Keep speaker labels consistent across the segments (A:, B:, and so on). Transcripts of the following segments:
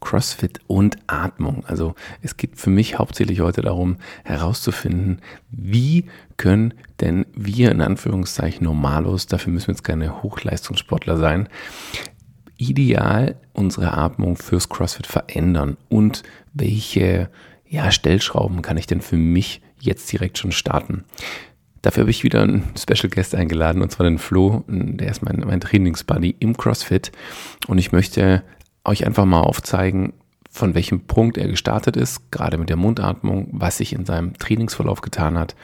A: CrossFit und Atmung. Also es geht für mich hauptsächlich heute darum herauszufinden, wie können denn wir in Anführungszeichen Normalos, dafür müssen wir jetzt keine Hochleistungssportler sein, ideal unsere Atmung fürs CrossFit verändern und welche ja, Stellschrauben kann ich denn für mich jetzt direkt schon starten? Dafür habe ich wieder einen Special Guest eingeladen, und zwar den Flo. Der ist mein, mein Trainingsbuddy im CrossFit. Und ich möchte euch einfach mal aufzeigen, von welchem Punkt er gestartet ist, gerade mit der Mundatmung, was sich in seinem Trainingsverlauf getan hat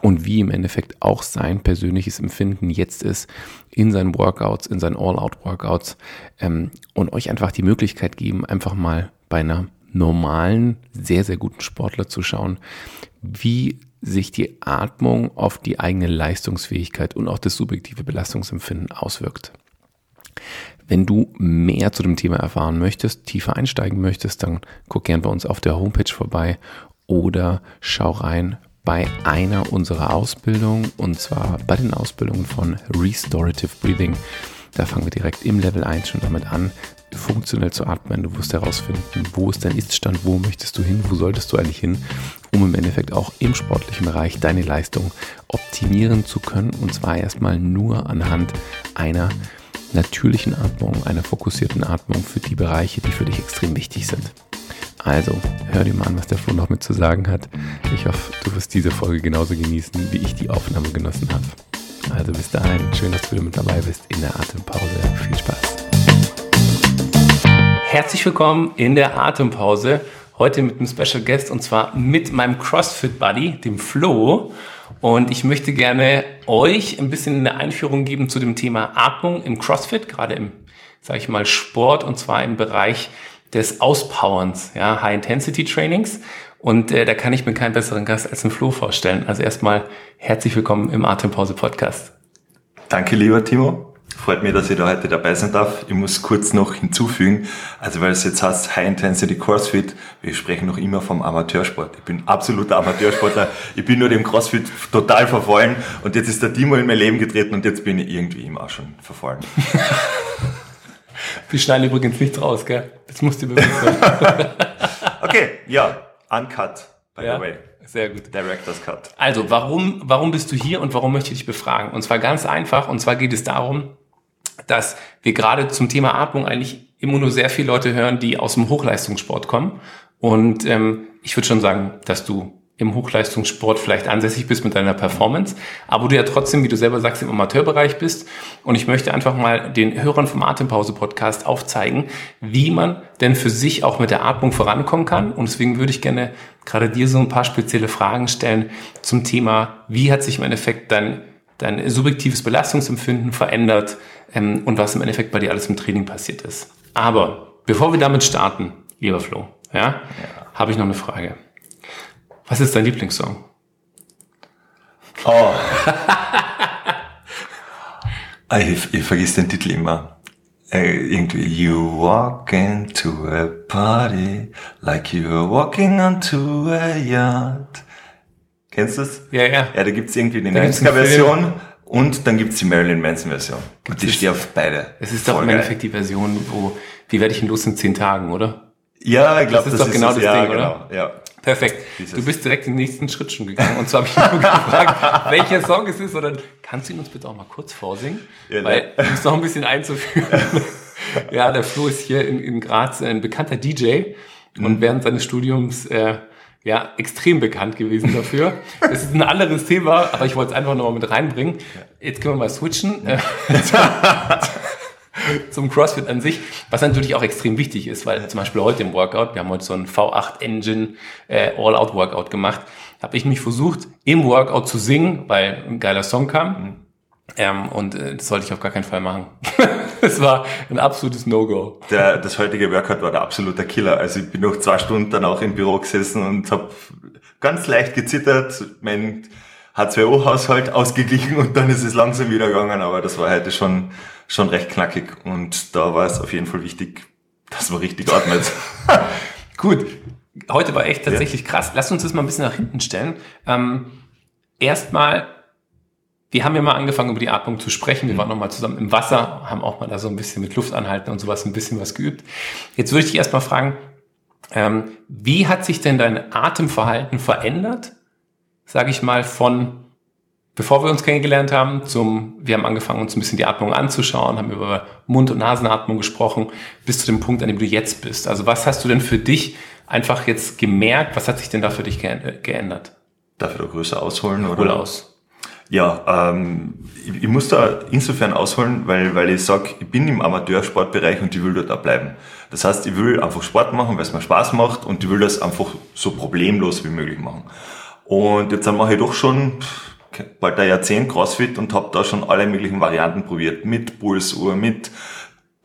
A: und wie im Endeffekt auch sein persönliches Empfinden jetzt ist in seinen Workouts, in seinen All-Out-Workouts ähm, und euch einfach die Möglichkeit geben, einfach mal bei einer normalen, sehr, sehr guten Sportler zu schauen, wie sich die Atmung auf die eigene Leistungsfähigkeit und auch das subjektive Belastungsempfinden auswirkt. Wenn du mehr zu dem Thema erfahren möchtest, tiefer einsteigen möchtest, dann guck gern bei uns auf der Homepage vorbei oder schau rein bei einer unserer Ausbildungen und zwar bei den Ausbildungen von Restorative Breathing. Da fangen wir direkt im Level 1 schon damit an, funktionell zu atmen. Du wirst herausfinden, wo ist dein Iststand, wo möchtest du hin, wo solltest du eigentlich hin, um im Endeffekt auch im sportlichen Bereich deine Leistung optimieren zu können. Und zwar erstmal nur anhand einer natürlichen Atmung, einer fokussierten Atmung für die Bereiche, die für dich extrem wichtig sind. Also, hör dir mal an, was der Flo noch mit zu sagen hat. Ich hoffe, du wirst diese Folge genauso genießen, wie ich die Aufnahme genossen habe. Also bis dahin, schön, dass du wieder mit dabei bist in der Atempause. Viel Spaß. Herzlich willkommen in der Atempause. Heute mit einem Special Guest und zwar mit meinem CrossFit Buddy, dem Flo. Und ich möchte gerne euch ein bisschen eine Einführung geben zu dem Thema Atmung im CrossFit, gerade im, sage ich mal, Sport und zwar im Bereich des Auspowerns, ja, High-Intensity-Trainings. Und äh, da kann ich mir keinen besseren Gast als den Flo vorstellen. Also erstmal herzlich willkommen im Atempause Podcast.
B: Danke, lieber Timo. Freut mich, dass ich da heute dabei sein darf. Ich muss kurz noch hinzufügen, also weil es jetzt heißt High Intensity CrossFit, wir sprechen noch immer vom Amateursport. Ich bin absoluter Amateursportler. ich bin nur dem CrossFit total verfallen und jetzt ist der Timo in mein Leben getreten und jetzt bin ich irgendwie ihm auch schon verfallen.
A: wir schneiden übrigens nichts raus, gell? Das musst du bewusst sein.
B: okay, ja, uncut, by
A: ja.
B: the way.
A: Sehr gut.
B: Director's Cut.
A: Also, warum, warum bist du hier und warum möchte ich dich befragen? Und zwar ganz einfach. Und zwar geht es darum, dass wir gerade zum Thema Atmung eigentlich immer nur sehr viele Leute hören, die aus dem Hochleistungssport kommen. Und ähm, ich würde schon sagen, dass du im Hochleistungssport vielleicht ansässig bist mit deiner Performance, aber du ja trotzdem, wie du selber sagst, im Amateurbereich bist. Und ich möchte einfach mal den Hörern vom Atempause-Podcast aufzeigen, wie man denn für sich auch mit der Atmung vorankommen kann. Und deswegen würde ich gerne gerade dir so ein paar spezielle Fragen stellen zum Thema, wie hat sich im Endeffekt dein, dein subjektives Belastungsempfinden verändert ähm, und was im Endeffekt bei dir alles im Training passiert ist. Aber bevor wir damit starten, lieber Flo, ja, ja. habe ich noch eine Frage. Was ist dein Lieblingssong?
B: Oh. Ah, ich, ich vergiss den Titel immer. Äh, irgendwie, you walk into a party like you're walking onto a yacht. Kennst du das?
A: Ja, ja.
B: Ja, da gibt's irgendwie eine 90er-Version und dann gibt's die Marilyn Manson-Version. Und die steht auf beide.
A: Es ist doch im Endeffekt die Version, wo, wie werde ich denn los in zehn Tagen, oder?
B: Ja, ich glaube,
A: das ist das doch genau ist, das ja, Ding,
B: genau,
A: oder? Ja. Perfekt. Du bist direkt den nächsten Schritt schon gegangen. Und zwar habe ich nur gefragt, welcher Song es ist. Oder kannst du ihn uns bitte auch mal kurz vorsingen? Ja, Weil, um es noch ein bisschen einzuführen. ja, der Flo ist hier in, in Graz ein bekannter DJ und mhm. während seines Studiums äh, ja extrem bekannt gewesen dafür. Das ist ein anderes Thema, aber ich wollte es einfach nochmal mit reinbringen. Jetzt können wir mal switchen. Ja. zum CrossFit an sich, was natürlich auch extrem wichtig ist, weil zum Beispiel heute im Workout, wir haben heute so ein V8 Engine äh, All-Out Workout gemacht, habe ich mich versucht, im Workout zu singen, weil ein geiler Song kam. Ähm, und äh, das sollte ich auf gar keinen Fall machen. Es war ein absolutes No-Go.
B: Das heutige Workout war der absolute Killer. Also ich bin noch zwei Stunden dann auch im Büro gesessen und habe ganz leicht gezittert. Mein H2O-Haushalt ausgeglichen und dann ist es langsam wieder gegangen, aber das war heute schon, schon recht knackig und da war es auf jeden Fall wichtig, dass man richtig atmet.
A: Gut, heute war echt tatsächlich ja. krass. Lass uns das mal ein bisschen nach hinten stellen. Ähm, Erstmal, wir haben ja mal angefangen, über die Atmung zu sprechen. Wir waren noch mal zusammen im Wasser, haben auch mal da so ein bisschen mit Luft anhalten und sowas ein bisschen was geübt. Jetzt würde ich dich erstmal fragen, ähm, wie hat sich denn dein Atemverhalten verändert? Sage ich mal von bevor wir uns kennengelernt haben, zum, wir haben angefangen, uns ein bisschen die Atmung anzuschauen, haben über Mund- und Nasenatmung gesprochen, bis zu dem Punkt, an dem du jetzt bist. Also was hast du denn für dich einfach jetzt gemerkt? Was hat sich denn da für dich geändert?
B: Darf ich da größer ausholen?
A: Oder? Hol aus.
B: Ja, ähm, ich, ich, muss da insofern ausholen, weil, weil ich sag, ich bin im Amateursportbereich und ich will dort auch bleiben. Das heißt, ich will einfach Sport machen, weil es mir Spaß macht und ich will das einfach so problemlos wie möglich machen. Und jetzt mache ich doch schon bald ein Jahrzehnt CrossFit und habe da schon alle möglichen Varianten probiert. Mit Pulsuhr, mit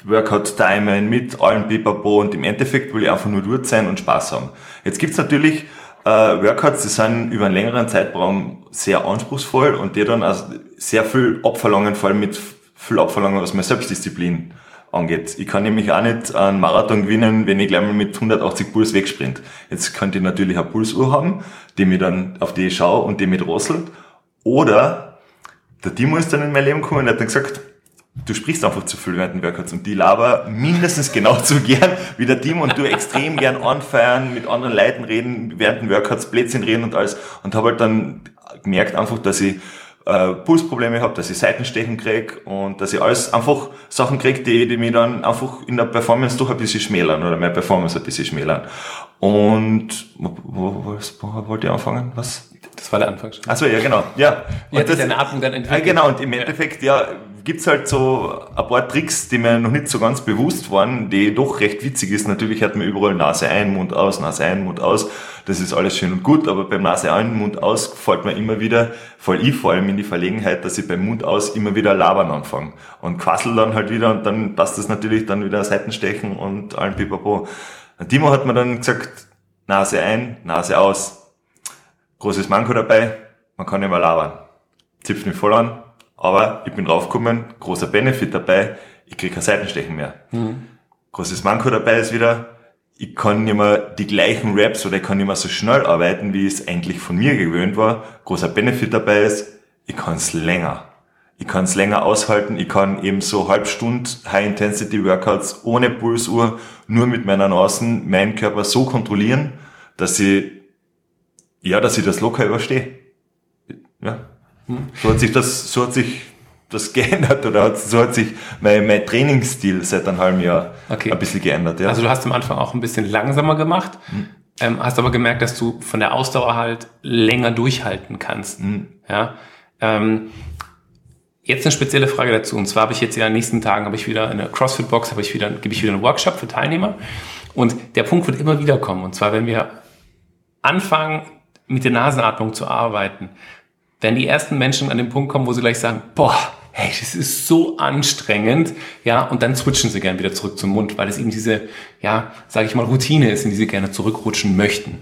B: Workout Timing, mit allen Pipapo und im Endeffekt will ich einfach nur dort sein und Spaß haben. Jetzt gibt's natürlich äh, Workouts, die sind über einen längeren Zeitraum sehr anspruchsvoll und die dann also sehr viel abverlangen, vor allem mit viel abverlangen, was meine Selbstdisziplin angeht. Ich kann nämlich auch nicht einen Marathon gewinnen, wenn ich gleich mal mit 180 Puls wegsprint. Jetzt könnte ich natürlich eine Pulsuhr haben, die mir dann, auf die ich schaue und die mit drosselt oder der Timo ist dann in mein Leben gekommen und hat dann gesagt, du sprichst einfach zu viel während den Workouts und die laber mindestens genauso gern wie der Timo und du extrem gern anfeiern, mit anderen Leuten reden, während den Workouts Plätzchen reden und alles und habe halt dann gemerkt einfach, dass ich äh, Pulsprobleme habe, dass ich Seitenstechen krieg und dass ich alles einfach Sachen krieg, die, die mich dann einfach in der Performance doch ein bisschen schmälern oder meine Performance ein bisschen schmälern. Und wo, wo, wo wollte ich anfangen? Was?
A: Das war der Anfang schon.
B: Achso, ja, genau. Ja.
A: Und das, deine Atmung dann
B: entwickelt? Ja, genau. Und im Endeffekt, ja, gibt's halt so ein paar Tricks, die mir noch nicht so ganz bewusst waren, die doch recht witzig ist. Natürlich hat man überall Nase ein, Mund aus, Nase ein, Mund aus. Das ist alles schön und gut, aber beim Nase ein, Mund aus fällt mir immer wieder, fall ich vor allem in die Verlegenheit, dass ich beim Mund aus immer wieder labern anfange. Und quassel dann halt wieder und dann passt das natürlich dann wieder Seitenstechen und allen Pipapo. Und Timo hat mir dann gesagt, Nase ein, Nase aus, Großes Manko dabei, man kann mehr labern. Zipft mich voll an, aber ich bin draufgekommen, großer Benefit dabei, ich kriege kein Seitenstechen mehr. Mhm. Großes Manko dabei ist wieder, ich kann nicht mehr die gleichen Raps oder ich kann nicht mehr so schnell arbeiten, wie es eigentlich von mir gewöhnt war. Großer Benefit dabei ist, ich kann es länger. Ich kann es länger aushalten, ich kann eben so Halbstund High-Intensity-Workouts ohne Pulsuhr, nur mit meiner Nasen, meinen Körper so kontrollieren, dass ich ja, dass ich das locker überstehe. Ja. So hat sich das, so hat sich das geändert oder hat, so hat sich mein, mein Trainingsstil seit einem halben Jahr okay. ein bisschen geändert. Ja.
A: Also du hast am Anfang auch ein bisschen langsamer gemacht, hm. ähm, hast aber gemerkt, dass du von der Ausdauer halt länger durchhalten kannst. Hm. Ja. Ähm, jetzt eine spezielle Frage dazu. Und zwar habe ich jetzt ja in den nächsten Tagen habe ich wieder eine CrossFit-Box, habe ich wieder, gebe ich wieder einen Workshop für Teilnehmer. Und der Punkt wird immer wieder kommen. Und zwar, wenn wir anfangen, mit der Nasenatmung zu arbeiten, wenn die ersten Menschen an den Punkt kommen, wo sie gleich sagen, boah, hey, das ist so anstrengend, ja, und dann switchen sie gern wieder zurück zum Mund, weil es eben diese, ja, sage ich mal, Routine ist, in die sie gerne zurückrutschen möchten.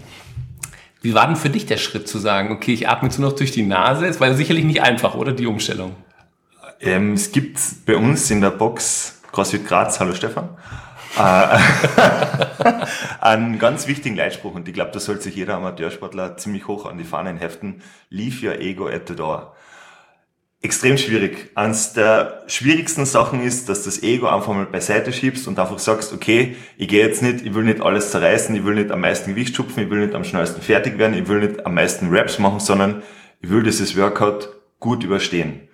A: Wie war denn für dich der Schritt zu sagen, okay, ich atme jetzt nur noch durch die Nase? Es war sicherlich nicht einfach, oder, die Umstellung?
B: Ähm, es gibt bei uns in der Box CrossFit Graz, hallo Stefan, einen ganz wichtigen Leitspruch und ich glaube, das sollte sich jeder Amateursportler ziemlich hoch an die Fahnen heften. Leave your ego at the door. Extrem schwierig. Eines der schwierigsten Sachen ist, dass das Ego einfach mal beiseite schiebst und einfach sagst, okay, ich gehe jetzt nicht, ich will nicht alles zerreißen, ich will nicht am meisten Gewicht schupfen, ich will nicht am schnellsten fertig werden, ich will nicht am meisten Raps machen, sondern ich will dieses Workout gut überstehen.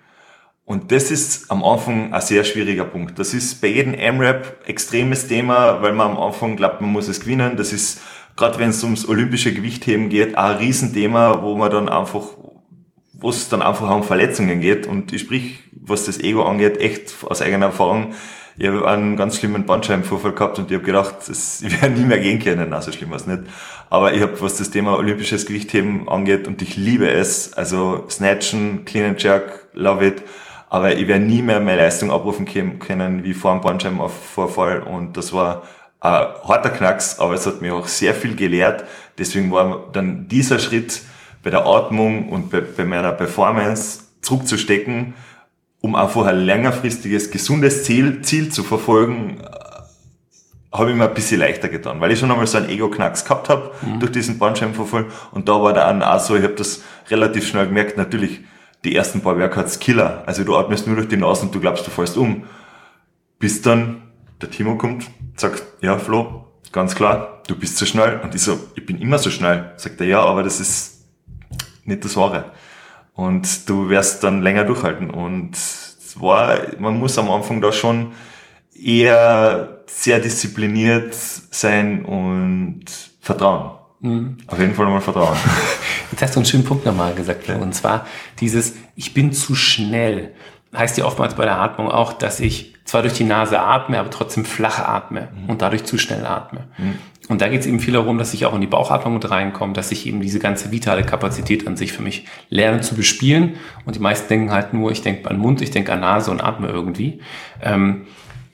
B: Und das ist am Anfang ein sehr schwieriger Punkt. Das ist bei jedem M-Rap extremes Thema, weil man am Anfang glaubt, man muss es gewinnen. Das ist, gerade wenn es ums olympische Gewichtheben geht, ein Riesenthema, wo man dann einfach, wo es dann einfach um Verletzungen geht. Und ich sprich, was das Ego angeht, echt aus eigener Erfahrung. Ich habe einen ganz schlimmen Bandscheibenvorfall gehabt und ich habe gedacht, das, ich werde nie mehr gehen können. Na, so schlimm war es nicht. Aber ich habe, was das Thema olympisches Gewichtheben angeht, und ich liebe es, also Snatchen, Clean and Jerk, love it aber ich werde nie mehr meine Leistung abrufen können wie vor dem Bandscheibenvorfall und das war ein harter Knacks, aber es hat mir auch sehr viel gelehrt. Deswegen war dann dieser Schritt bei der Atmung und bei, bei meiner Performance zurückzustecken, um einfach ein längerfristiges, gesundes Ziel, Ziel zu verfolgen, habe ich mir ein bisschen leichter getan, weil ich schon einmal so einen Ego-Knacks gehabt habe mhm. durch diesen Bandscheibenvorfall und da war dann auch so, ich habe das relativ schnell gemerkt, natürlich die ersten paar Workouts Killer. Also du atmest nur durch die Nase und du glaubst, du fällst um. Bis dann der Timo kommt, sagt, ja Flo, ganz klar, du bist zu schnell. Und ich so, ich bin immer so schnell. Sagt er, ja, aber das ist nicht das Wahre. Und du wirst dann länger durchhalten. Und es war, man muss am Anfang da schon eher sehr diszipliniert sein und vertrauen. Mhm. Auf jeden Fall mal vertrauen.
A: Jetzt hast du einen schönen Punkt nochmal gesagt. Ja. Und zwar dieses, ich bin zu schnell. Heißt ja oftmals bei der Atmung auch, dass ich zwar durch die Nase atme, aber trotzdem flach atme mhm. und dadurch zu schnell atme. Mhm. Und da geht es eben viel darum, dass ich auch in die Bauchatmung mit reinkomme, dass ich eben diese ganze vitale Kapazität an sich für mich lerne zu bespielen. Und die meisten denken halt nur, ich denke an Mund, ich denke an Nase und atme irgendwie. Ähm,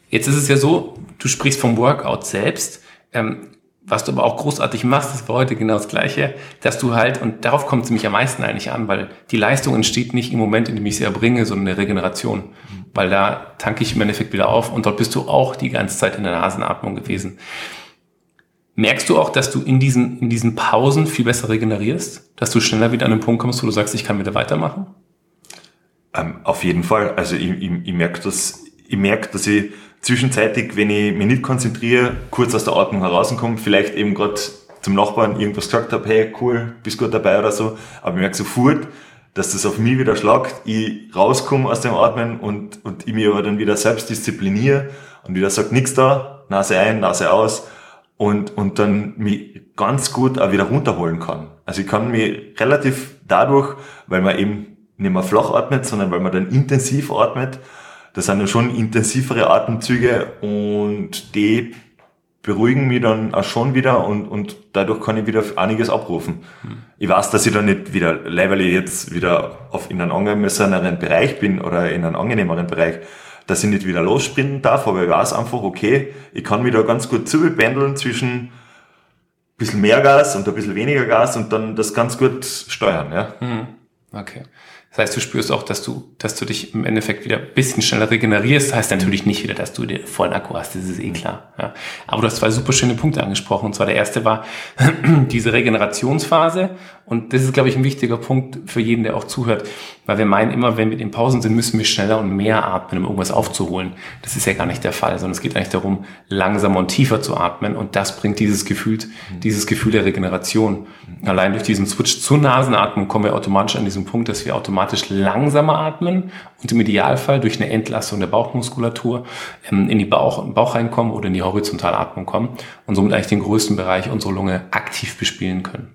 A: jetzt ist es ja so, du sprichst vom Workout selbst. Ähm, was du aber auch großartig machst, das war heute genau das Gleiche, dass du halt, und darauf kommt es mich am meisten eigentlich an, weil die Leistung entsteht nicht im Moment, in dem ich sie erbringe, sondern eine Regeneration. Mhm. Weil da tanke ich im Endeffekt wieder auf und dort bist du auch die ganze Zeit in der Nasenatmung gewesen. Merkst du auch, dass du in diesen, in diesen Pausen viel besser regenerierst? Dass du schneller wieder an den Punkt kommst, wo du sagst, ich kann wieder weitermachen?
B: Ähm, auf jeden Fall. Also ich, ich, ich merke das, ich merke, dass ich zwischenzeitig, wenn ich mich nicht konzentriere, kurz aus der Atmung herauskomme, vielleicht eben gerade zum Nachbarn irgendwas gesagt habe, hey, cool, bist gut dabei oder so, aber ich merke sofort, dass das auf mich wieder schlagt, ich rauskomme aus dem Atmen und, und ich mich aber dann wieder selbst diszipliniere und wieder sage, nix da, Nase ein, Nase aus und, und dann mich ganz gut auch wieder runterholen kann. Also ich kann mich relativ dadurch, weil man eben nicht mehr flach atmet, sondern weil man dann intensiv atmet, das sind dann schon intensivere Atemzüge und die beruhigen mich dann auch schon wieder und, und dadurch kann ich wieder einiges abrufen. Mhm. Ich weiß, dass ich dann nicht wieder, weil ich jetzt wieder auf, in einem angemesseneren Bereich bin oder in einem angenehmeren Bereich, dass ich nicht wieder lossprinten darf, aber ich weiß einfach, okay, ich kann mich da ganz gut zupendeln zwischen ein bisschen mehr Gas und ein bisschen weniger Gas und dann das ganz gut steuern, ja.
A: Mhm. Okay. Das heißt, du spürst auch, dass du, dass du dich im Endeffekt wieder ein bisschen schneller regenerierst. Das heißt natürlich nicht wieder, dass du dir vollen Akku hast, das ist eh klar. Ja. Aber du hast zwei super schöne Punkte angesprochen. Und zwar der erste war diese Regenerationsphase. Und das ist, glaube ich, ein wichtiger Punkt für jeden, der auch zuhört. Weil wir meinen immer, wenn wir in Pausen sind, müssen wir schneller und mehr atmen, um irgendwas aufzuholen. Das ist ja gar nicht der Fall, sondern es geht eigentlich darum, langsamer und tiefer zu atmen. Und das bringt dieses Gefühl, dieses Gefühl der Regeneration. Allein durch diesen Switch zur Nasenatmung kommen wir automatisch an diesen Punkt, dass wir automatisch langsamer atmen und im Idealfall durch eine Entlastung der Bauchmuskulatur ähm, in die Bauch, in den Bauch reinkommen oder in die Horizontalatmung kommen und somit eigentlich den größten Bereich unserer Lunge aktiv bespielen können.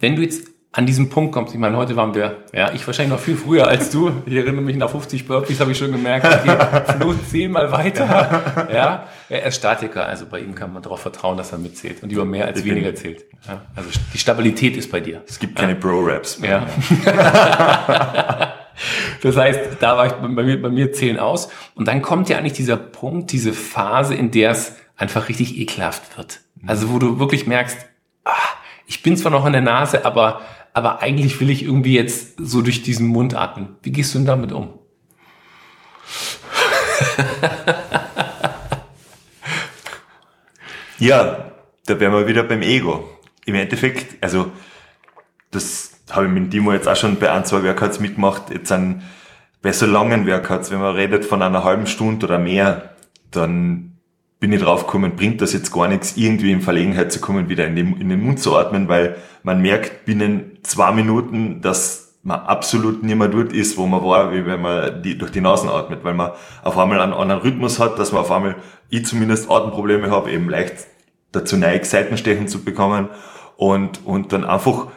A: Wenn du jetzt an diesem Punkt kommst, ich meine, heute waren wir, ja, ich wahrscheinlich noch viel früher als du. Ich erinnere mich nach 50 Burpees, habe ich schon gemerkt, okay, Flo zehnmal weiter. Ja, er ist Statiker, also bei ihm kann man darauf vertrauen, dass er mitzählt und lieber mehr als weniger zählt. Ja, also die Stabilität ist bei dir.
B: Es gibt keine ja. Pro-Raps.
A: Ja. Das heißt, da war ich bei mir, bei mir zählen aus. Und dann kommt ja eigentlich dieser Punkt, diese Phase, in der es einfach richtig ekelhaft wird. Also wo du wirklich merkst, ah, ich bin zwar noch an der Nase, aber, aber eigentlich will ich irgendwie jetzt so durch diesen Mund atmen. Wie gehst du denn damit um?
B: ja, da wären wir wieder beim Ego. Im Endeffekt, also das habe ich mit Timo jetzt auch schon bei ein, zwei Workouts mitgemacht. Jetzt an bei so langen Workouts, wenn man redet von einer halben Stunde oder mehr, dann bin ich drauf gekommen, bringt das jetzt gar nichts, irgendwie in Verlegenheit zu kommen, wieder in den, in den Mund zu atmen, weil man merkt binnen zwei Minuten, dass man absolut nicht mehr dort ist, wo man war, wie wenn man die, durch die Nasen atmet, weil man auf einmal einen anderen Rhythmus hat, dass man auf einmal, ich zumindest Atemprobleme habe, eben leicht dazu neigt, Seitenstechen zu bekommen und, und dann einfach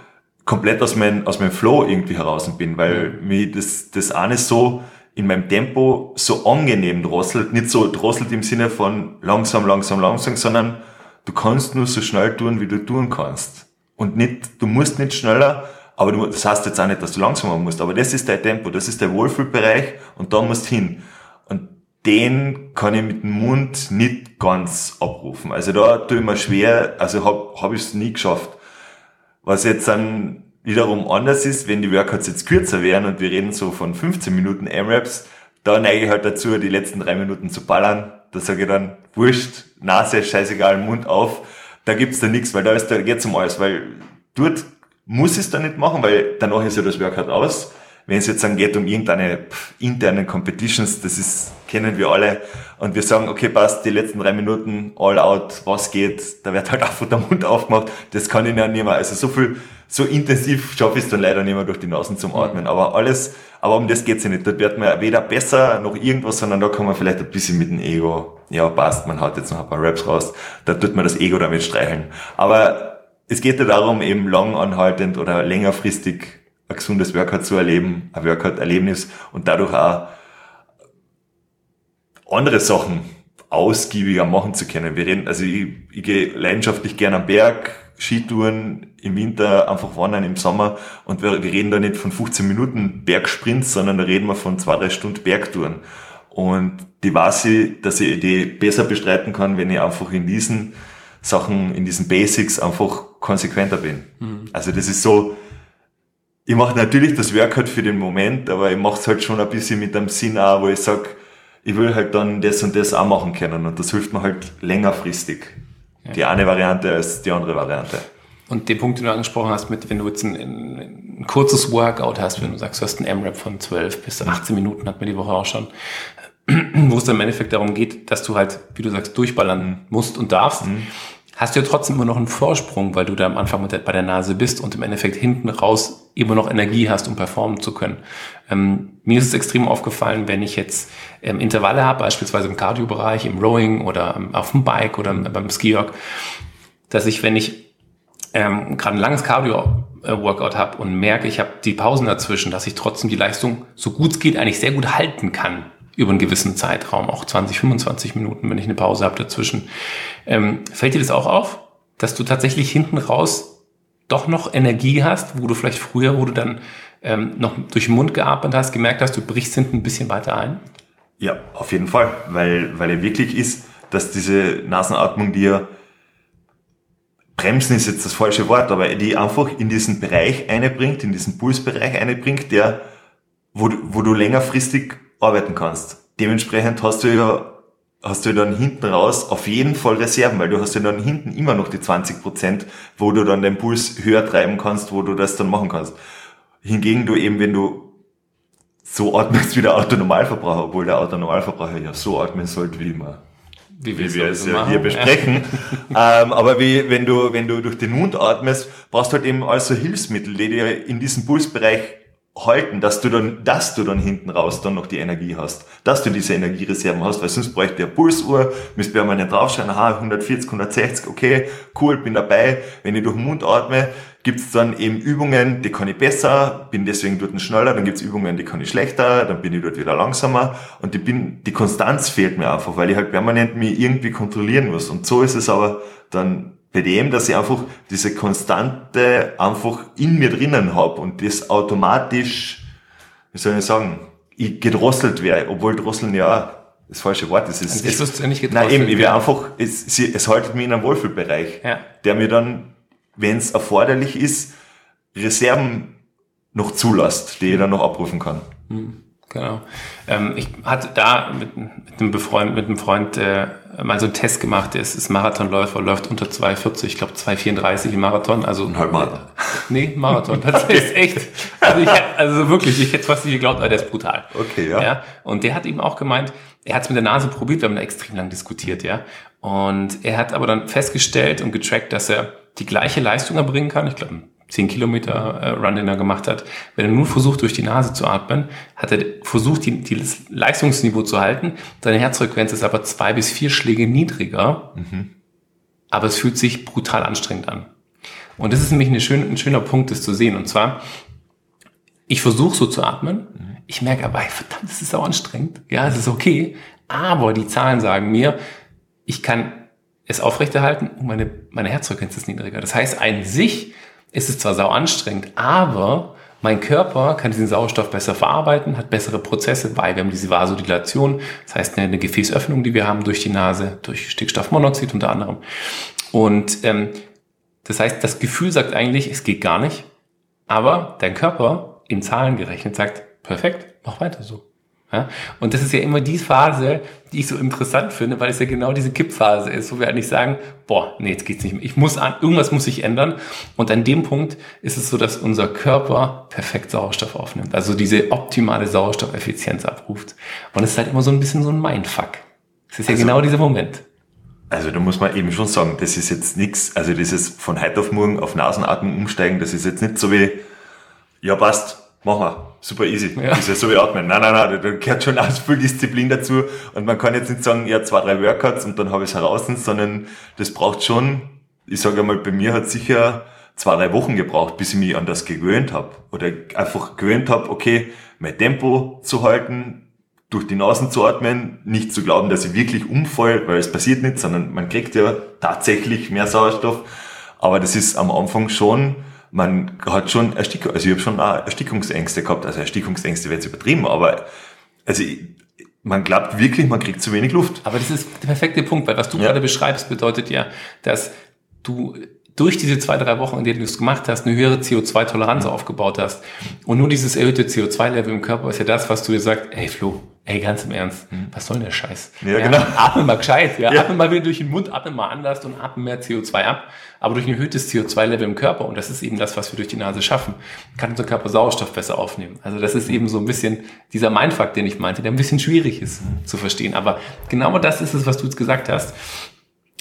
B: komplett aus meinem, aus meinem Flow irgendwie heraus bin, weil mir das, das eine so, in meinem Tempo so angenehm drosselt, nicht so drosselt im Sinne von langsam, langsam, langsam, sondern du kannst nur so schnell tun, wie du tun kannst. Und nicht, du musst nicht schneller, aber du, das heißt jetzt auch nicht, dass du langsamer musst, aber das ist dein Tempo, das ist der Wohlfühlbereich und da musst hin. Und den kann ich mit dem Mund nicht ganz abrufen. Also da tue ich mir schwer, also habe hab ich es nie geschafft. Was jetzt dann wiederum anders ist, wenn die Workouts jetzt kürzer wären und wir reden so von 15 Minuten M-Raps, da neige ich halt dazu, die letzten drei Minuten zu ballern. Da sage ich dann, wurscht, Nase, scheißegal, Mund auf. Da gibt's da nichts, weil da ist da geht's um alles, weil dort muss es dann nicht machen, weil danach ist ja das Workout aus. Wenn es jetzt dann geht um irgendeine internen Competitions, das ist, kennen wir alle, und wir sagen, okay, passt, die letzten drei Minuten, all out, was geht, da wird halt einfach der Mund aufgemacht, das kann ich ja nicht mehr. Also so viel, so intensiv schaffe ich es dann leider nicht mehr durch die Nasen zum Atmen. Aber alles, aber um das geht's ja nicht. Dort wird man weder besser noch irgendwas, sondern da kann man vielleicht ein bisschen mit dem Ego, ja, passt, man haut jetzt noch ein paar Raps raus, da tut man das Ego damit streicheln. Aber es geht ja darum, eben lang anhaltend oder längerfristig ein gesundes Workout zu erleben, ein Workout-Erlebnis und dadurch auch andere Sachen ausgiebiger machen zu können. Wir reden, also ich, ich gehe leidenschaftlich gerne am Berg, Skitouren im Winter, einfach wandern im Sommer und wir, wir reden da nicht von 15 Minuten Bergsprints, sondern da reden wir von zwei, drei Stunden Bergtouren. Und die weiß ich, dass ich die besser bestreiten kann, wenn ich einfach in diesen Sachen, in diesen Basics einfach konsequenter bin. Mhm. Also das ist so, ich mache natürlich das Workout für den Moment, aber ich mache es halt schon ein bisschen mit einem Sinn auch, wo ich sag, ich will halt dann das und das auch machen können und das hilft mir halt längerfristig. Ja. Die eine Variante als die andere Variante.
A: Und den Punkt, den du angesprochen hast, mit, wenn du jetzt ein, ein, ein kurzes Workout hast, wenn du sagst, du hast einen M-Rap von 12 bis 18 Minuten, hat man die Woche auch schon, wo es dann im Endeffekt darum geht, dass du halt, wie du sagst, durchballern musst und darfst. Mhm hast du ja trotzdem immer noch einen Vorsprung, weil du da am Anfang der, bei der Nase bist und im Endeffekt hinten raus immer noch Energie hast, um performen zu können. Ähm, mir ist es extrem aufgefallen, wenn ich jetzt ähm, Intervalle habe, beispielsweise im Cardio-Bereich, im Rowing oder ähm, auf dem Bike oder beim Skiorg, dass ich, wenn ich ähm, gerade ein langes Cardio-Workout habe und merke, ich habe die Pausen dazwischen, dass ich trotzdem die Leistung, so gut es geht, eigentlich sehr gut halten kann über einen gewissen Zeitraum, auch 20, 25 Minuten, wenn ich eine Pause habe dazwischen. Ähm, fällt dir das auch auf, dass du tatsächlich hinten raus doch noch Energie hast, wo du vielleicht früher, wo du dann ähm, noch durch den Mund geatmet hast, gemerkt hast, du brichst hinten ein bisschen weiter ein?
B: Ja, auf jeden Fall, weil, weil er wirklich ist, dass diese Nasenatmung dir bremsen ist jetzt das falsche Wort, aber die einfach in diesen Bereich einbringt, in diesen Pulsbereich einbringt, der, wo, wo du längerfristig arbeiten kannst. Dementsprechend hast du ja hast du dann hinten raus auf jeden Fall Reserven, weil du hast ja dann hinten immer noch die 20 Prozent, wo du dann den Puls höher treiben kannst, wo du das dann machen kannst. Hingegen du eben, wenn du so atmest wie der Autonormalverbraucher, obwohl der Autonormalverbraucher ja so atmen sollte wie immer. Wie, wie wir es ja hier besprechen. ähm, aber wie, wenn du, wenn du durch den Mund atmest, brauchst du halt eben also Hilfsmittel, die dir in diesem Pulsbereich halten, dass du dann, dass du dann hinten raus dann noch die Energie hast, dass du diese Energiereserven hast, weil sonst bräuchte der Pulsuhr, müsste wir mal nicht draufschauen, aha, 140, 160, okay, cool, bin dabei. Wenn ich durch den Mund atme, gibt's dann eben Übungen, die kann ich besser, bin deswegen dort schneller, dann gibt's Übungen, die kann ich schlechter, dann bin ich dort wieder langsamer und die bin, die Konstanz fehlt mir einfach, weil ich halt permanent mich irgendwie kontrollieren muss. Und so ist es aber dann bei dem, dass ich einfach diese Konstante einfach in mir drinnen habe und das automatisch, wie soll ich sagen, ich gedrosselt wäre, obwohl drosseln ja das falsche Wort ist. Es,
A: es,
B: es,
A: ja nicht
B: gedrosselt. Nein, eben, ich wäre einfach, es, es haltet mich in einem Wohlfühlbereich, ja. der mir dann, wenn es erforderlich ist, Reserven noch zulässt, die ich dann noch abrufen kann.
A: Mhm. Genau. Ähm, ich hatte da mit, mit einem Befreund, mit einem Freund äh, mal so einen Test gemacht. Der ist, ist Marathonläufer, läuft unter 2,40, ich glaube 2,34 im Marathon. Also ein
B: Halbmarathon.
A: Nee, Marathon. Das okay. ist echt. Also, ich, also wirklich, ich hätte fast nicht geglaubt, aber der ist brutal.
B: Okay, ja.
A: ja. Und der hat eben auch gemeint, er hat es mit der Nase probiert, wir haben da extrem lang diskutiert, ja. Und er hat aber dann festgestellt und getrackt, dass er die gleiche Leistung erbringen kann. Ich glaube, 10 Kilometer äh, Run, den er gemacht hat, wenn er nur versucht, durch die Nase zu atmen, hat er versucht, die, die das Leistungsniveau zu halten. Seine Herzfrequenz ist aber zwei bis vier Schläge niedriger, mhm. aber es fühlt sich brutal anstrengend an. Und das ist nämlich eine schön, ein schöner Punkt, das zu sehen. Und zwar, ich versuche so zu atmen, mhm. ich merke aber, verdammt, das ist auch anstrengend. Ja, es ist okay, aber die Zahlen sagen mir, ich kann es aufrechterhalten und meine, meine Herzfrequenz ist niedriger. Das heißt, ein sich ist es zwar sau anstrengend, aber mein Körper kann diesen Sauerstoff besser verarbeiten, hat bessere Prozesse, weil wir haben diese Vasodilation, das heißt eine, Gefäßöffnung, die wir haben durch die Nase, durch Stickstoffmonoxid unter anderem. Und ähm, das heißt, das Gefühl sagt eigentlich, es geht gar nicht, aber dein Körper in Zahlen gerechnet sagt, perfekt, mach weiter so. Ja? Und das ist ja immer die Phase, die ich so interessant finde, weil es ja genau diese Kippphase ist, wo wir eigentlich sagen, boah, nee, jetzt geht's nicht mehr. Ich muss an, irgendwas muss sich ändern. Und an dem Punkt ist es so, dass unser Körper perfekt Sauerstoff aufnimmt. Also diese optimale Sauerstoffeffizienz abruft. Und es ist halt immer so ein bisschen so ein Mindfuck. Es ist ja also, genau dieser Moment.
B: Also da muss man eben schon sagen, das ist jetzt nichts, also dieses von heute auf morgen auf Nasenatmung umsteigen, das ist jetzt nicht so wie, ja passt, machen wir super easy. Ja. Das ist ja so wie Atmen. Nein, nein, nein, da gehört schon auch viel Disziplin dazu. Und man kann jetzt nicht sagen, ja, zwei, drei Workouts und dann habe ich es heraus, sondern das braucht schon, ich sage einmal, bei mir hat sicher zwei, drei Wochen gebraucht, bis ich mich an das gewöhnt habe. Oder einfach gewöhnt habe, okay, mein Tempo zu halten, durch die Nasen zu atmen, nicht zu glauben, dass ich wirklich umfall, weil es passiert nicht, sondern man kriegt ja tatsächlich mehr Sauerstoff. Aber das ist am Anfang schon man hat schon Erstickung, also ich habe schon auch Erstickungsängste gehabt, also Erstickungsängste wäre jetzt übertrieben, aber also man glaubt wirklich, man kriegt zu wenig Luft.
A: Aber das ist der perfekte Punkt, weil was du ja. gerade beschreibst, bedeutet ja, dass du durch diese zwei, drei Wochen, in denen du es gemacht hast, eine höhere CO2-Toleranz mhm. aufgebaut hast. Und nur dieses erhöhte CO2-Level im Körper ist ja das, was du dir sagst, ey Flo, ey, ganz im Ernst, mhm. was soll denn der Scheiß? Ja, ja, genau. Atme mal gescheit, ja. ja. Atme mal wieder durch den Mund, atme mal anders und atme mehr CO2 ab. Aber durch ein erhöhtes CO2-Level im Körper, und das ist eben das, was wir durch die Nase schaffen, kann unser Körper Sauerstoff besser aufnehmen. Also das ist eben so ein bisschen dieser Mindfuck, den ich meinte, der ein bisschen schwierig ist mhm. zu verstehen. Aber genau das ist es, was du jetzt gesagt hast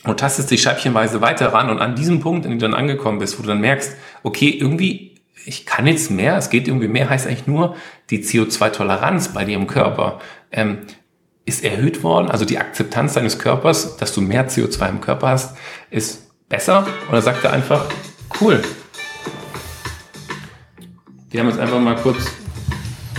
A: und tastest dich scheibchenweise weiter ran und an diesem Punkt, in dem du dann angekommen bist, wo du dann merkst, okay, irgendwie, ich kann jetzt mehr, es geht irgendwie mehr, heißt eigentlich nur, die CO2-Toleranz bei dir im Körper ähm, ist erhöht worden, also die Akzeptanz deines Körpers, dass du mehr CO2 im Körper hast, ist besser. Und er sagte einfach, cool. Wir haben jetzt einfach mal kurz.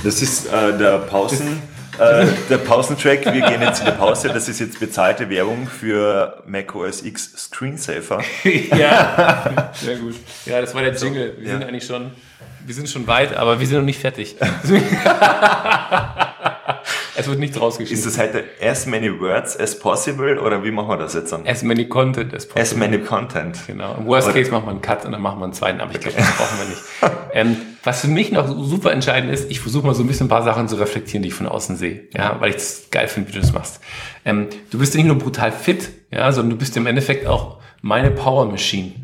B: Das ist äh, der Pausen. Äh, der Pausentrack, wir gehen jetzt in die Pause. Das ist jetzt bezahlte Werbung für Mac OS X Screensaver.
A: ja, sehr gut. Ja, das war der Jingle. Wir ja. sind eigentlich schon, wir sind schon weit, aber wir sind noch nicht fertig. Es wird nichts rausgeschrieben.
B: Ist das heute as many words as possible oder wie machen wir das jetzt dann?
A: As many content as possible.
B: As many content.
A: Genau. Im Worst Case machen wir einen Cut und dann machen wir einen zweiten, aber ich glaube, das brauchen wir nicht. ähm, was für mich noch super entscheidend ist, ich versuche mal so ein bisschen ein paar Sachen zu reflektieren, die ich von außen sehe, ja, weil ich es geil finde, wie du das machst. Ähm, du bist nicht nur brutal fit, ja, sondern du bist im Endeffekt auch meine Power Machine.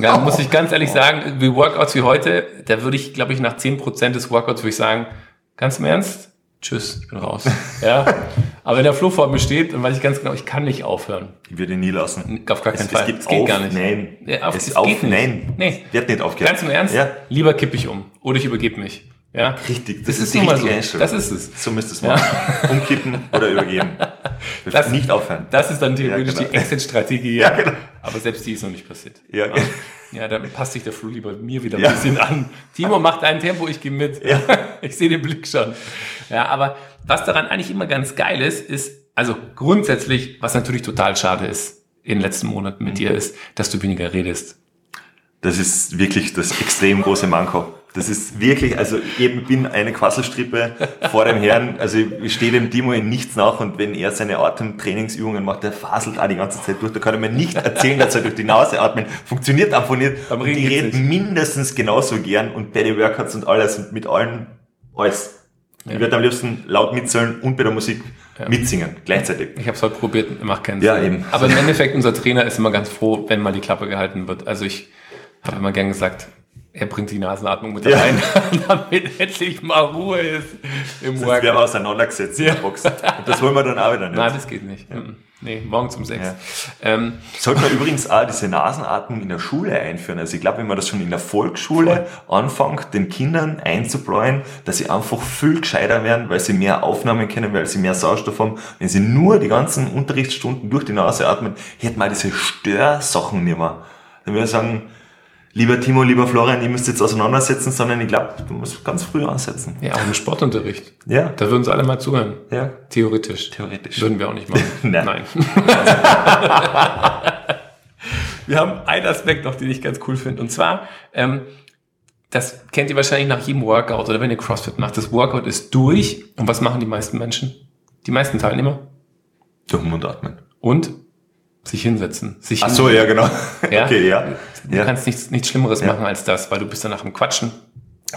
A: Ja, muss ich ganz ehrlich sagen, wie Workouts wie heute, da würde ich, glaube ich, nach 10% des Workouts würde ich sagen, ganz im Ernst, tschüss, ich bin raus. Ja. Aber wenn der Flo vor mir steht, dann weiß ich ganz genau, ich kann nicht aufhören.
B: Ich würde ihn nie lassen.
A: Auf gar keinen
B: es,
A: Fall.
B: Es, gibt es geht auf, gar nicht. Nein.
A: Ja, auf, es, es auf, geht
B: nein. Nee. Wird nicht aufgehört.
A: Ganz im Ernst? Ja. Lieber kippe ich um. Oder ich übergebe mich. Ja.
B: Richtig. Das, das ist, ist die richtige so.
A: Das ist es.
B: So müsste es machen. Ja. Umkippen oder übergeben. Das, nicht aufhören.
A: Das ist dann theoretisch ja, genau. die Exit-Strategie. Ja. ja, genau. Aber selbst die ist noch nicht passiert.
B: Ja,
A: ja. ja dann passt sich der Flo lieber mir wieder ein bisschen an. Timo macht ein Tempo, ich gehe mit.
B: Ja.
A: Ich sehe den Blick schon. Ja, aber was daran eigentlich immer ganz geil ist, ist, also grundsätzlich, was natürlich total schade ist in den letzten Monaten mit mhm. dir, ist, dass du weniger redest.
B: Das ist wirklich das extrem große Manko. Das ist wirklich, also ich bin eine Quasselstrippe vor dem Herrn, also ich stehe dem Timo in nichts nach und wenn er seine Atemtrainingsübungen macht, der faselt auch die ganze Zeit durch, da kann er mir nicht erzählen, dass er durch die Nase atmet, funktioniert einfach nicht.
A: Die reden
B: mindestens genauso gern und den Workouts und alles und mit allen alles. Ja. Ich würde am liebsten laut mitzählen und bei der Musik ja. mitsingen, gleichzeitig.
A: Ich habe es halt probiert, macht keinen
B: Sinn. Ja, eben.
A: Aber im Endeffekt, unser Trainer ist immer ganz froh, wenn mal die Klappe gehalten wird. Also ich habe immer gern gesagt, er bringt die Nasenatmung mit ja. rein, damit endlich mal Ruhe ist
B: im Workout. Wir haben auseinandergesetzt ja. in der Box. Und das wollen wir dann auch wieder nicht.
A: Nein, das geht nicht. Ja. Nee, morgen zum sechs. Ja.
B: Ähm, Sollte man übrigens auch diese Nasenatmung in der Schule einführen. Also ich glaube, wenn man das schon in der Volksschule voll. anfängt, den Kindern einzubläuen, dass sie einfach viel gescheiter werden, weil sie mehr aufnehmen können, weil sie mehr Sauerstoff haben. Wenn sie nur die ganzen Unterrichtsstunden durch die Nase atmen, hätten wir diese Störsachen nicht mehr. Dann würde ich sagen, lieber Timo, lieber Florian, ihr müsst jetzt auseinandersetzen, sondern ich glaube, du musst ganz früh ansetzen.
A: Ja, auch im Sportunterricht.
B: Ja.
A: Da würden sie alle mal zuhören.
B: Ja.
A: Theoretisch.
B: Theoretisch.
A: Würden wir auch nicht machen.
B: Nein. Nein.
A: wir haben einen Aspekt noch, den ich ganz cool finde. Und zwar, ähm, das kennt ihr wahrscheinlich nach jedem Workout oder wenn ihr CrossFit macht. Das Workout ist durch. Und was machen die meisten Menschen? Die meisten Teilnehmer?
B: Durch und atmen.
A: Und sich hinsetzen. Sich
B: Ach so, ja, genau.
A: Ja?
B: Okay, ja.
A: Du
B: ja.
A: kannst nichts, nichts Schlimmeres ja. machen als das, weil du bist danach im Quatschen.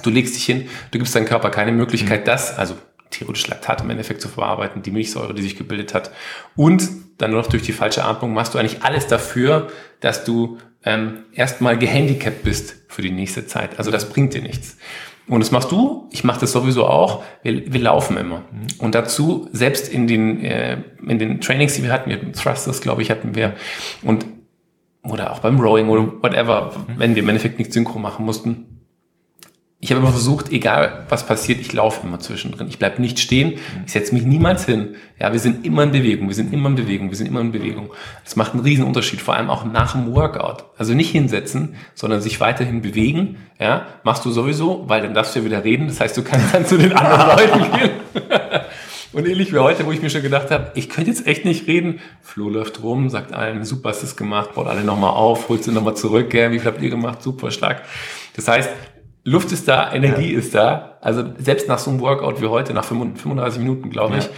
A: Du legst dich hin, du gibst deinem Körper keine Möglichkeit, mhm. das, also theoretisch Laktat im Endeffekt zu verarbeiten, die Milchsäure, die sich gebildet hat. Und dann noch durch die falsche Atmung machst du eigentlich alles dafür, dass du ähm, erstmal gehandicapt bist für die nächste Zeit. Also das bringt dir nichts. Und das machst du, ich mache das sowieso auch, wir, wir laufen immer. Und dazu, selbst in den, äh, in den Trainings, die wir hatten, wir hatten Thrusters, glaube ich, hatten wir, und oder auch beim Rowing oder whatever, wenn wir im Endeffekt nicht synchro machen mussten, ich habe immer versucht, egal was passiert, ich laufe immer zwischendrin. Ich bleibe nicht stehen, ich setze mich niemals hin. Ja, wir sind immer in Bewegung, wir sind immer in Bewegung, wir sind immer in Bewegung. Das macht einen riesen Unterschied, vor allem auch nach dem Workout. Also nicht hinsetzen, sondern sich weiterhin bewegen. Ja, machst du sowieso, weil dann darfst du ja wieder reden. Das heißt, du kannst dann zu den anderen Leuten gehen. Und ähnlich wie heute, wo ich mir schon gedacht habe, ich könnte jetzt echt nicht reden. Flo läuft rum, sagt allen, super hast du es gemacht, baut alle nochmal auf, holt sie nochmal zurück, gell? wie viel habt ihr gemacht? Super Schlag. Das heißt, Luft ist da, Energie ja. ist da. Also selbst nach so einem Workout wie heute, nach 35 Minuten, glaube ich, ja.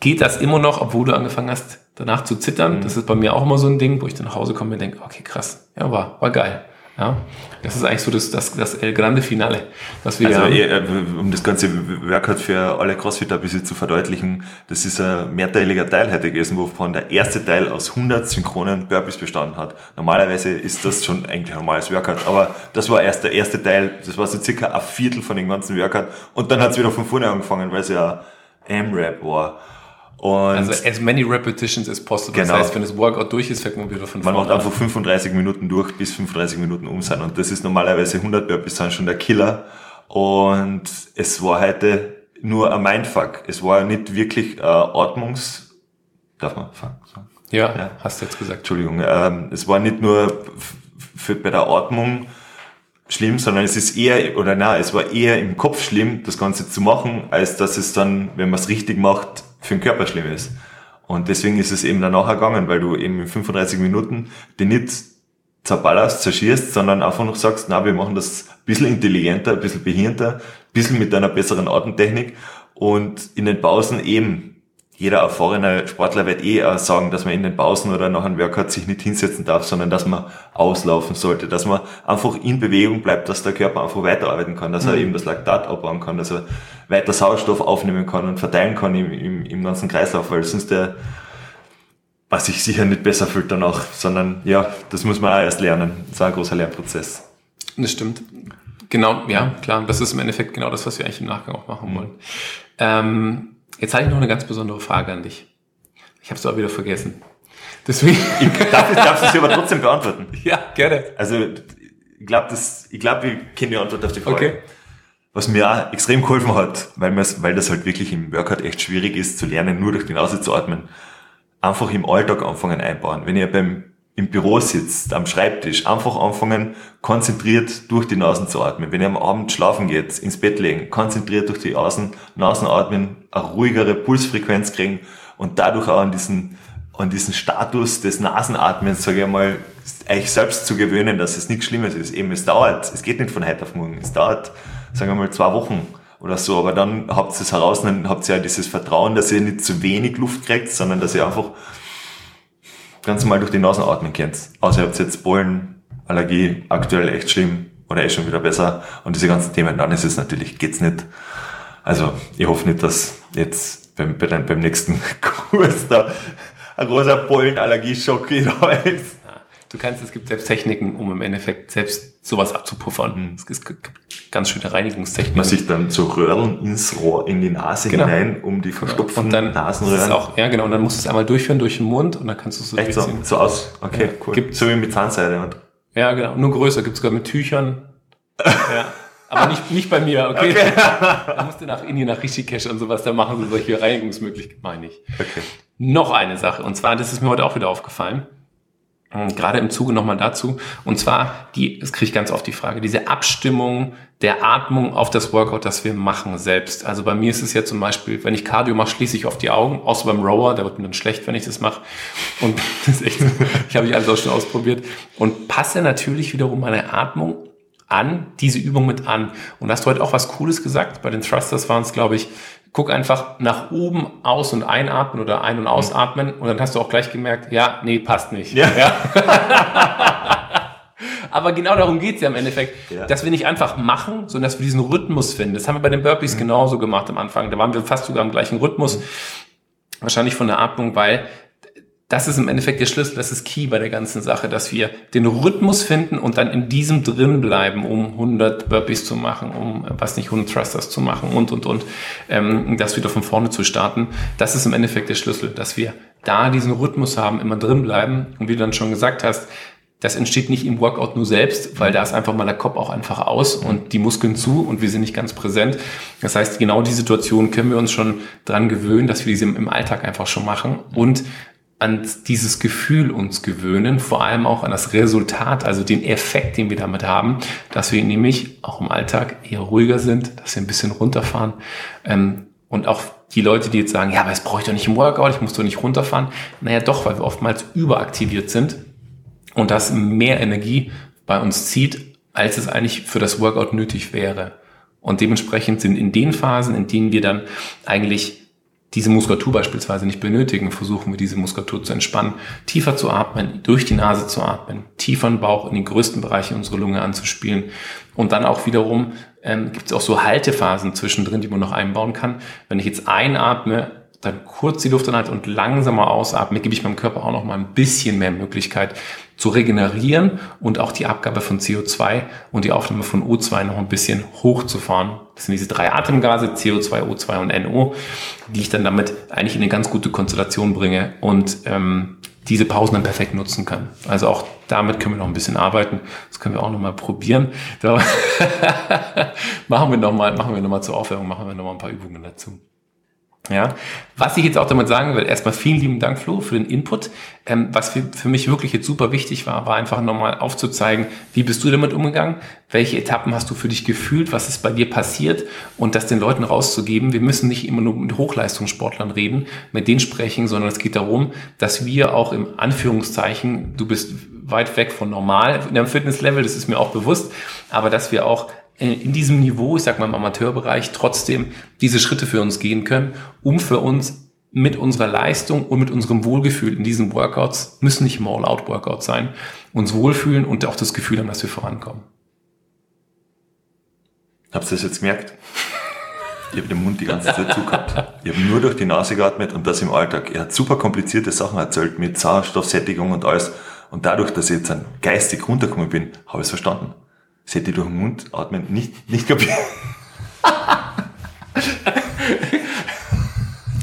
A: geht das immer noch, obwohl du angefangen hast, danach zu zittern. Mhm. Das ist bei mir auch immer so ein Ding, wo ich dann nach Hause komme und denke, okay, krass, ja, war, war geil. Ja, das ist eigentlich so das, das, das El Grande Finale, was wir
B: also, ja, um das ganze Workout für alle Crossfitter ein bisschen zu verdeutlichen, das ist ein mehrteiliger Teil heute gewesen, wovon der erste Teil aus 100 synchronen Burpees bestanden hat. Normalerweise ist das schon eigentlich ein normales Workout, aber das war erst der erste Teil, das war so circa ein Viertel von dem ganzen Workout und dann hat es wieder von vorne angefangen, weil es ja M-Rap war.
A: Und also as many repetitions as possible. Genau. Das heißt, wenn das Workout durch ist, fängt man wieder von
B: vorne Man macht einfach 35 Minuten durch, bis 35 Minuten um sein. Und das ist normalerweise 100 Burpees sind schon der Killer. Und es war heute nur ein Mindfuck. Es war nicht wirklich äh, Atmungs... Darf man sagen?
A: Ja, ja, hast du jetzt gesagt.
B: Entschuldigung. Ähm, es war nicht nur für, bei der Atmung schlimm, sondern es ist eher, oder na, es war eher im Kopf schlimm, das Ganze zu machen, als dass es dann, wenn man es richtig macht, für den Körper schlimm ist. Und deswegen ist es eben danach gegangen, weil du eben in 35 Minuten die nicht zerballerst, zerschierst, sondern einfach noch sagst, na, wir machen das ein bisschen intelligenter, ein bisschen behirnter, ein bisschen mit einer besseren Atemtechnik und in den Pausen eben jeder erfahrene Sportler wird eh sagen, dass man in den Pausen oder nach einem Workout sich nicht hinsetzen darf, sondern dass man auslaufen sollte, dass man einfach in Bewegung bleibt, dass der Körper einfach weiterarbeiten kann, dass er mhm. eben das Laktat abbauen kann, dass er weiter Sauerstoff aufnehmen kann und verteilen kann im, im, im ganzen Kreislauf, weil sonst der was sich sicher nicht besser fühlt danach, sondern ja, das muss man auch erst lernen. Das ist ein großer Lernprozess.
A: Das stimmt. Genau, ja, klar. Das ist im Endeffekt genau das, was wir eigentlich im Nachgang auch machen wollen. Ähm, Jetzt habe ich noch eine ganz besondere Frage an dich. Ich habe es aber wieder vergessen.
B: Deswegen. Ich darf, ich darf sie aber trotzdem beantworten.
A: Ja, gerne.
B: Also ich glaube, ich glaube, wir kennen die Antwort auf die Frage. Okay. Was mir auch extrem geholfen hat, weil, weil das halt wirklich im Workout echt schwierig ist zu lernen, nur durch die Nase zu atmen, einfach im Alltag anfangen einbauen. Wenn ihr beim im Büro sitzt, am Schreibtisch, einfach anfangen, konzentriert durch die Nasen zu atmen. Wenn ihr am Abend schlafen geht, ins Bett legen, konzentriert durch die Außen, Nasen atmen, eine ruhigere Pulsfrequenz kriegen und dadurch auch an diesen, an diesen Status des Nasenatmens, sage ich mal, euch selbst zu gewöhnen, dass es nichts Schlimmes ist. Eben, es dauert, es geht nicht von heute auf morgen, es dauert, sagen wir mal, zwei Wochen oder so, aber dann habt ihr es heraus, dann habt ihr ja dieses Vertrauen, dass ihr nicht zu wenig Luft kriegt, sondern dass ihr einfach ganz normal durch die Nasen atmen könnt. Außer ihr habt jetzt Pollen, Allergie, aktuell echt schlimm oder eh schon wieder besser. Und diese ganzen Themen, dann ist es natürlich, geht's nicht. Also, ich hoffe nicht, dass jetzt beim, beim, beim nächsten Kurs da ein großer Pollenallergie-Schock da ist.
A: Du kannst, es gibt selbst Techniken, um im Endeffekt selbst sowas abzupuffern. Mhm. Es gibt ganz schöne Reinigungstechniken.
B: Man sich dann so Röhren ins Rohr, in die Nase genau. hinein, um die verstopften
A: und dann Nasenröhren. Auch, ja, genau. Und dann musst du es einmal durchführen durch den Mund und dann kannst du es so
B: Echt so, so aus. Okay, ja, cool.
A: Gibt, so wie mit Zahnseide. Und ja, genau. Nur größer. Gibt es sogar mit Tüchern. ja. Aber nicht, nicht bei mir, okay? okay. da musst du nach Indien, nach Rishikesh und sowas, da machen sie solche Reinigungsmöglichkeiten, meine ich. Okay. Noch eine Sache. Und zwar, das ist mir heute auch wieder aufgefallen gerade im Zuge nochmal dazu. Und zwar, die, das kriege ich ganz oft die Frage, diese Abstimmung der Atmung auf das Workout, das wir machen selbst. Also bei mir ist es ja zum Beispiel, wenn ich Cardio mache, schließe ich auf die Augen, außer beim Rower, da wird mir dann schlecht, wenn ich das mache. Und das ist echt, ich habe ich alles auch schon ausprobiert. Und passe natürlich wiederum meine Atmung an, diese Übung mit an. Und hast du heute auch was Cooles gesagt. Bei den Thrusters waren es, glaube ich, guck einfach nach oben aus- und einatmen oder ein- und ausatmen und dann hast du auch gleich gemerkt, ja, nee, passt nicht. Ja. ja. Aber genau darum geht's ja im Endeffekt,
B: Ja.
A: dass wir nicht einfach machen, sondern dass wir diesen Rhythmus finden. Das haben wir bei den Burpees genauso gemacht am Anfang. Da waren wir fast sogar im gleichen Rhythmus. Wahrscheinlich von der Atmung, weil das ist im Endeffekt der Schlüssel, das ist key bei der ganzen Sache, dass wir den Rhythmus finden und dann in diesem drin bleiben, um 100 Burpees zu machen, um, was nicht, 100 Thrusters zu machen und, und, und, ähm, das wieder von vorne zu starten. Das ist im Endeffekt der Schlüssel, dass wir da diesen Rhythmus haben, immer drin bleiben und wie du dann schon gesagt hast, das entsteht nicht im Workout nur selbst, weil da ist einfach mal der Kopf auch einfach aus und die Muskeln zu und wir sind nicht ganz präsent. Das heißt, genau die Situation können wir uns schon dran gewöhnen, dass wir diese im Alltag einfach schon machen und an dieses Gefühl uns gewöhnen, vor allem auch an das Resultat, also den Effekt, den wir damit haben, dass wir nämlich auch im Alltag eher ruhiger sind, dass wir ein bisschen runterfahren. Ähm, und auch die Leute, die jetzt sagen, ja, aber das brauche ich doch nicht im Workout, ich muss doch nicht runterfahren. Naja, doch, weil wir oftmals überaktiviert sind und das mehr Energie bei uns zieht, als es eigentlich für das Workout nötig wäre. Und dementsprechend sind in den Phasen, in denen wir dann eigentlich diese Muskulatur beispielsweise nicht benötigen, versuchen wir diese Muskulatur zu entspannen, tiefer zu atmen, durch die Nase zu atmen, tiefer Bauch in den größten Bereichen unserer Lunge anzuspielen. Und dann auch wiederum ähm, gibt es auch so Haltephasen zwischendrin, die man noch einbauen kann. Wenn ich jetzt einatme, dann kurz die Luft anhalte und langsamer ausatme, gebe ich meinem Körper auch noch mal ein bisschen mehr Möglichkeit zu regenerieren und auch die Abgabe von CO2 und die Aufnahme von O2 noch ein bisschen hochzufahren. Das sind diese drei Atemgase, CO2, O2 und NO, die ich dann damit eigentlich in eine ganz gute Konstellation bringe und ähm, diese Pausen dann perfekt nutzen kann. Also auch damit können wir noch ein bisschen arbeiten. Das können wir auch noch mal probieren. Machen wir noch mal, machen wir noch mal zur Aufwärmung, machen wir noch mal ein paar Übungen dazu. Ja, was ich jetzt auch damit sagen will, erstmal vielen lieben Dank, Flo, für den Input. Ähm, was für, für mich wirklich jetzt super wichtig war, war einfach nochmal aufzuzeigen, wie bist du damit umgegangen, welche Etappen hast du für dich gefühlt, was ist bei dir passiert und das den Leuten rauszugeben. Wir müssen nicht immer nur mit Hochleistungssportlern reden, mit denen sprechen, sondern es geht darum, dass wir auch im Anführungszeichen, du bist weit weg von normal in einem Fitnesslevel, das ist mir auch bewusst, aber dass wir auch in diesem Niveau, ich sag mal im Amateurbereich, trotzdem diese Schritte für uns gehen können, um für uns mit unserer Leistung und mit unserem Wohlgefühl in diesen Workouts, müssen nicht immer All-Out-Workouts sein, uns wohlfühlen und auch das Gefühl haben, dass wir vorankommen.
B: Habt ihr das jetzt gemerkt? Ich habe den Mund die ganze Zeit zugehabt. Ich habe nur durch die Nase geatmet und das im Alltag. Er hat super komplizierte Sachen erzählt mit Sauerstoffsättigung und alles. Und dadurch, dass ich jetzt geistig runtergekommen bin, habe ich es verstanden. Das hätte ich durch den Mund atmen nicht, nicht kapiert.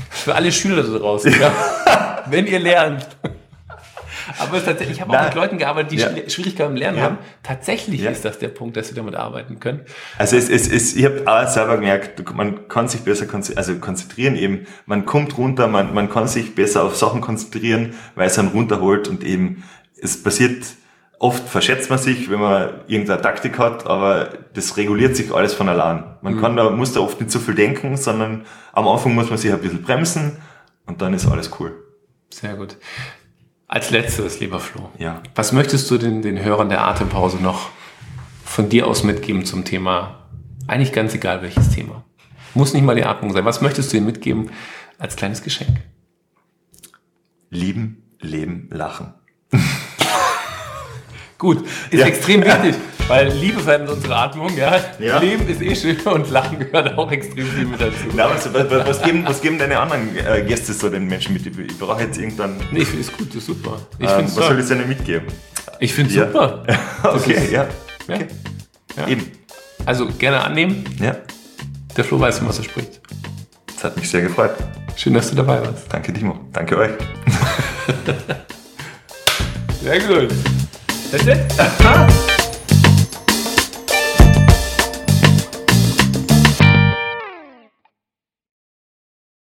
A: Für alle Schüler da draußen, ja. wenn ihr lernt. Aber es tatsächlich, ich habe auch mit Leuten gearbeitet, die
B: Ja.
A: Schwier- Schwierigkeiten im Lernen
B: Ja.
A: haben. Tatsächlich
B: Ja.
A: ist das der Punkt, dass sie damit arbeiten können.
B: Also es, es, es, ich habe auch selber gemerkt, man kann sich besser konzi- also konzentrieren eben, man kommt runter, man, man kann sich besser auf Sachen konzentrieren, weil es einen runterholt und eben es passiert, oft verschätzt man sich, wenn man irgendeine Taktik hat, aber das reguliert sich alles von allein. Man kann da, muss da oft nicht so viel denken, sondern am Anfang muss man sich ein bisschen bremsen und dann ist alles cool.
A: Sehr gut. Als letztes, lieber Flo.
B: Ja.
A: Was möchtest du den, den Hörern der Atempause noch von dir aus mitgeben zum Thema? Eigentlich ganz egal welches Thema. Muss nicht mal die Atmung sein. Was möchtest du ihnen mitgeben als kleines Geschenk?
B: Lieben, leben, lachen.
A: Gut, ist
B: Ja.
A: extrem wichtig, weil Liebe verändert unsere Atmung, ja.
B: Ja.
A: Leben ist eh schön und Lachen gehört auch extrem viel mit dazu.
B: Na, was, was, was, geben, was geben deine anderen äh, Gäste so den Menschen mit? Ich brauche jetzt irgendwann,
A: Nee, ich finde es gut, das ist super. Ich
B: ähm, was soll ich denn mitgeben?
A: Ich finde es
B: Ja.
A: super.
B: Okay,
A: ist-
B: ja. Okay. Eben.
A: Also gerne annehmen.
B: Ja.
A: Der Flo weiß, was er spricht.
B: Das hat mich sehr gefreut.
A: Schön, dass du dabei warst.
B: Danke, Timo. Danke euch.
A: Sehr gut. That's it.